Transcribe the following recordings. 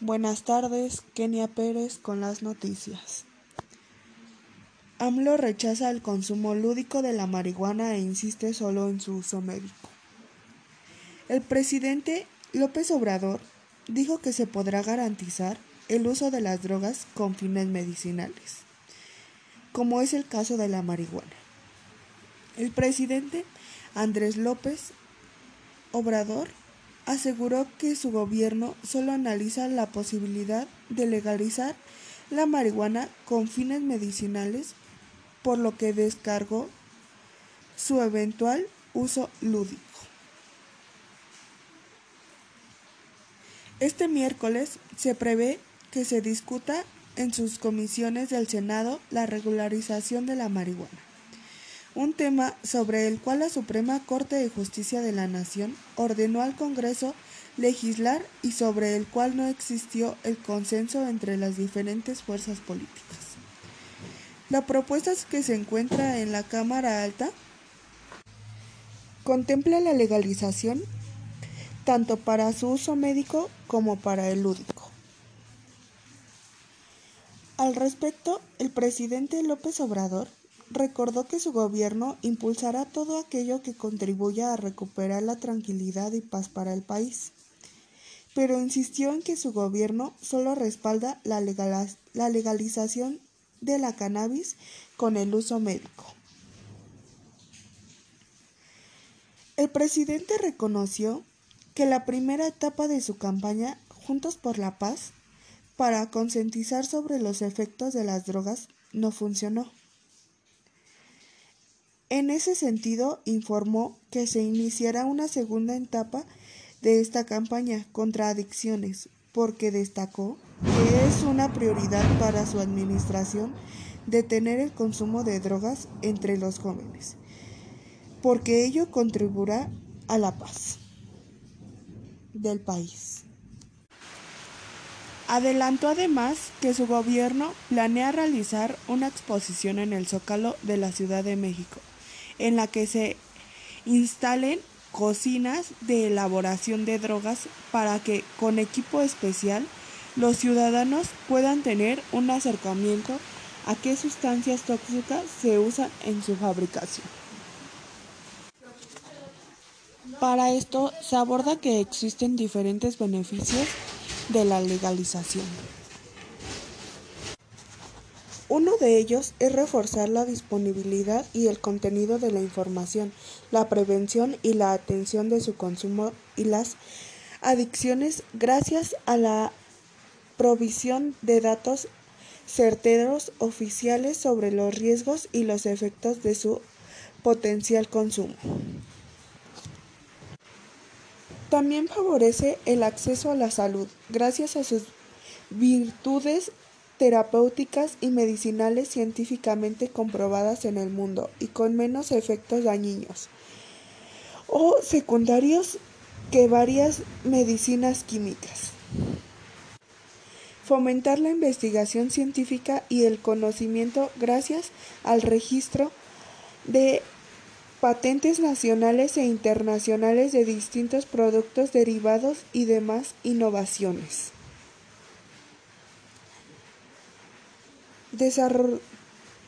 Buenas tardes, Kenia Pérez con las noticias. AMLO rechaza el consumo lúdico de la marihuana e insiste solo en su uso médico. El presidente López Obrador dijo que se podrá garantizar el uso de las drogas con fines medicinales, como es el caso de la marihuana. El presidente Andrés López Obrador aseguró que su gobierno solo analiza la posibilidad de legalizar la marihuana con fines medicinales, por lo que descargó su eventual uso lúdico. Este miércoles se prevé que se discuta en sus comisiones del Senado la regularización de la marihuana un tema sobre el cual la Suprema Corte de Justicia de la Nación ordenó al Congreso legislar y sobre el cual no existió el consenso entre las diferentes fuerzas políticas. La propuesta que se encuentra en la Cámara Alta contempla la legalización tanto para su uso médico como para el lúdico. Al respecto, el presidente López Obrador recordó que su gobierno impulsará todo aquello que contribuya a recuperar la tranquilidad y paz para el país, pero insistió en que su gobierno solo respalda la, legalización de la cannabis con el uso médico. El presidente reconoció que la primera etapa de su campaña Juntos por la Paz para concientizar sobre los efectos de las drogas no funcionó. En ese sentido, informó que se iniciará una segunda etapa de esta campaña contra adicciones, porque destacó que es una prioridad para su administración detener el consumo de drogas entre los jóvenes, porque ello contribuirá a la paz del país. Adelantó además que su gobierno planea realizar una exposición en el Zócalo de la Ciudad de México en la que se instalen cocinas de elaboración de drogas para que con equipo especial los ciudadanos puedan tener un acercamiento a qué sustancias tóxicas se usan en su fabricación. Para esto se aborda que existen diferentes beneficios de la legalización. Uno de ellos es reforzar la disponibilidad y el contenido de la información, la prevención y la atención de su consumo y las adicciones gracias a la provisión de datos certeros oficiales sobre los riesgos y los efectos de su potencial consumo. También favorece el acceso a la salud gracias a sus virtudes terapéuticas y medicinales científicamente comprobadas en el mundo y con menos efectos dañinos o secundarios que varias medicinas químicas. Fomentar la investigación científica y el conocimiento gracias al registro de patentes nacionales e internacionales de distintos productos derivados y demás innovaciones.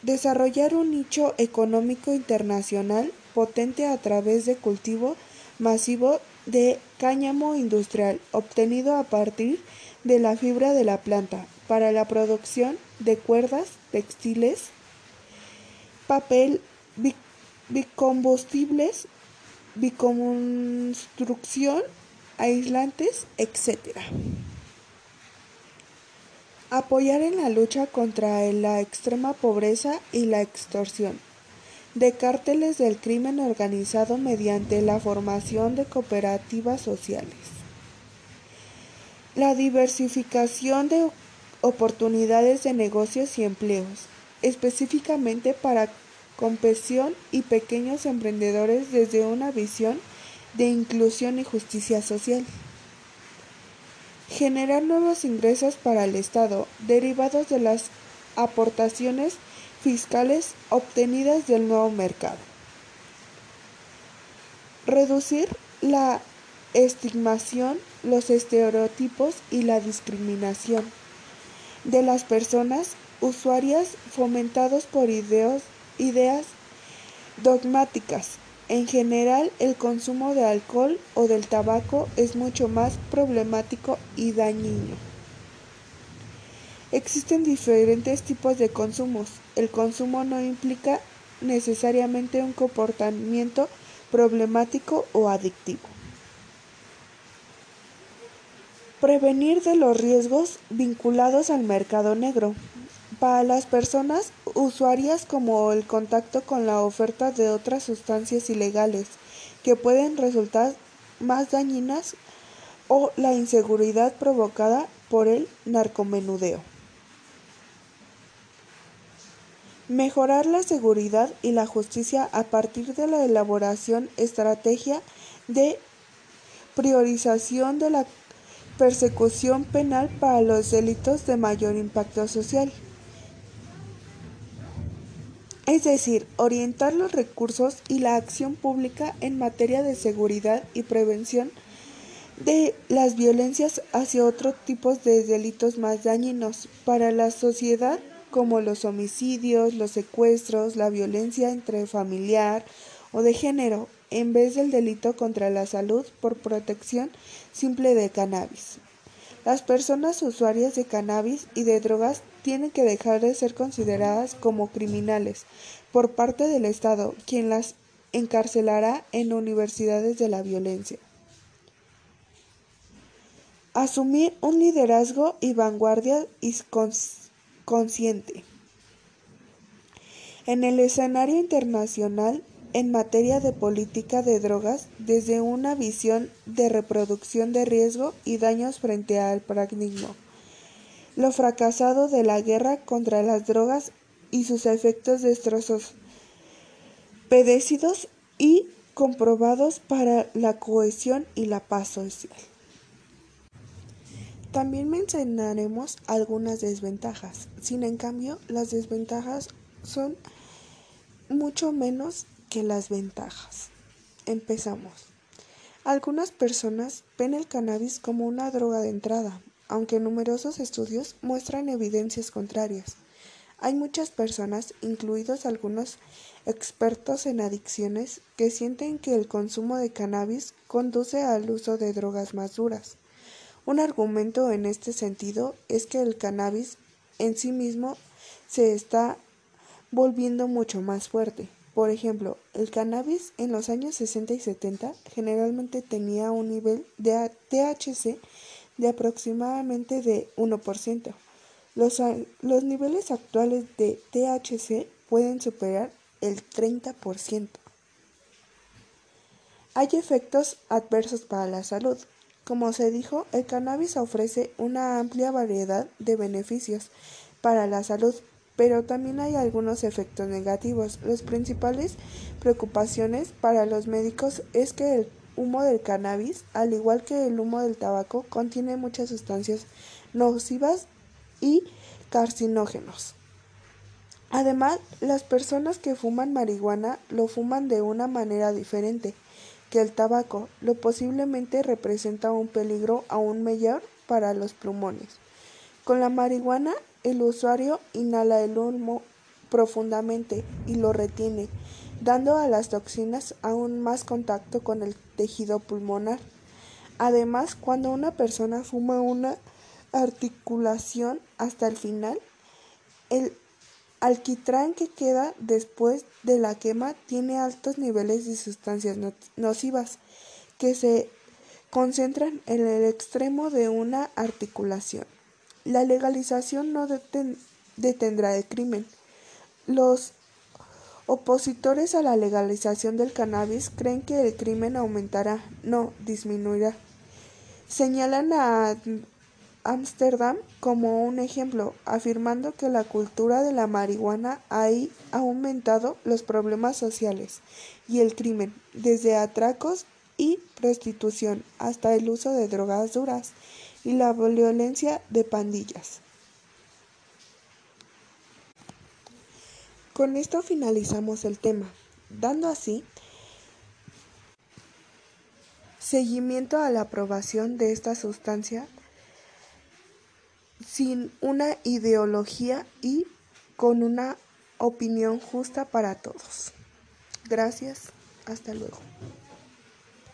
Desarrollar un nicho económico internacional potente a través de cultivo masivo de cáñamo industrial obtenido a partir de la fibra de la planta para la producción de cuerdas, textiles, papel, bicombustibles, biconstrucción, aislantes, etc. Apoyar en la lucha contra la extrema pobreza y la extorsión de cárteles del crimen organizado mediante la formación de cooperativas sociales. La diversificación de oportunidades de negocios y empleos, específicamente para compesión y pequeños emprendedores desde una visión de inclusión y justicia social generar nuevos ingresos para el Estado derivados de las aportaciones fiscales obtenidas del nuevo mercado. Reducir la estigmación, los estereotipos y la discriminación de las personas usuarias fomentados por ideas, ideas dogmáticas. En general, el consumo de alcohol o del tabaco es mucho más problemático y dañino. Existen diferentes tipos de consumos. El consumo no implica necesariamente un comportamiento problemático o adictivo. Prevenir de los riesgos vinculados al mercado negro. Para las personas usuarias como el contacto con la oferta de otras sustancias ilegales que pueden resultar más dañinas o la inseguridad provocada por el narcomenudeo. Mejorar la seguridad y la justicia a partir de la elaboración estrategia de priorización de la persecución penal para los delitos de mayor impacto social. Es decir, orientar los recursos y la acción pública en materia de seguridad y prevención de las violencias hacia otros tipos de delitos más dañinos para la sociedad como los homicidios, los secuestros, la violencia intrafamiliar o de género, en vez del delito contra la salud por protección simple de cannabis. Las personas usuarias de cannabis y de drogas tienen que dejar de ser consideradas como criminales por parte del Estado, quien las encarcelará en universidades de la violencia. Asumir un liderazgo y vanguardia consciente. En el escenario internacional, en materia de política de drogas desde una visión de reproducción de riesgo y daños frente al paradigma. Lo fracasado de la guerra contra las drogas y sus efectos destrozos, pedecidos y comprobados para la cohesión y la paz social. También mencionaremos algunas desventajas. Sin en cambio, las desventajas son mucho menos que las ventajas. Empezamos. Algunas personas ven el cannabis como una droga de entrada, aunque numerosos estudios muestran evidencias contrarias. Hay muchas personas, incluidos algunos expertos en adicciones, que sienten que el consumo de cannabis conduce al uso de drogas más duras. Un argumento en este sentido es que el cannabis en sí mismo se está volviendo mucho más fuerte. Por ejemplo, el cannabis en los años 60 y 70 generalmente tenía un nivel de THC de aproximadamente de 1%. Los, los niveles actuales de THC pueden superar el 30%. Hay efectos adversos para la salud. Como se dijo, el cannabis ofrece una amplia variedad de beneficios para la salud, pero también hay algunos efectos negativos. Las principales preocupaciones para los médicos es que el humo del cannabis, al igual que el humo del tabaco, contiene muchas sustancias nocivas y carcinógenos. Además, las personas que fuman marihuana lo fuman de una manera diferente que el tabaco, lo posiblemente representa un peligro aún mayor para los pulmones. Con la marihuana el usuario inhala el humo profundamente y lo retiene, dando a las toxinas aún más contacto con el tejido pulmonar. Además, cuando una persona fuma una articulación hasta el final, el alquitrán que queda después de la quema tiene altos niveles de sustancias nocivas que se concentran en el extremo de una articulación. La legalización no detendrá el crimen. Los opositores a la legalización del cannabis creen que el crimen aumentará, no disminuirá. Señalan a Ámsterdam como un ejemplo, afirmando que la cultura de la marihuana ha aumentado los problemas sociales y el crimen, desde atracos y prostitución hasta el uso de drogas duras y la violencia de pandillas. Con esto finalizamos el tema, dando así seguimiento a la aprobación de esta sustancia sin una ideología y con una opinión justa para todos. Gracias, hasta luego.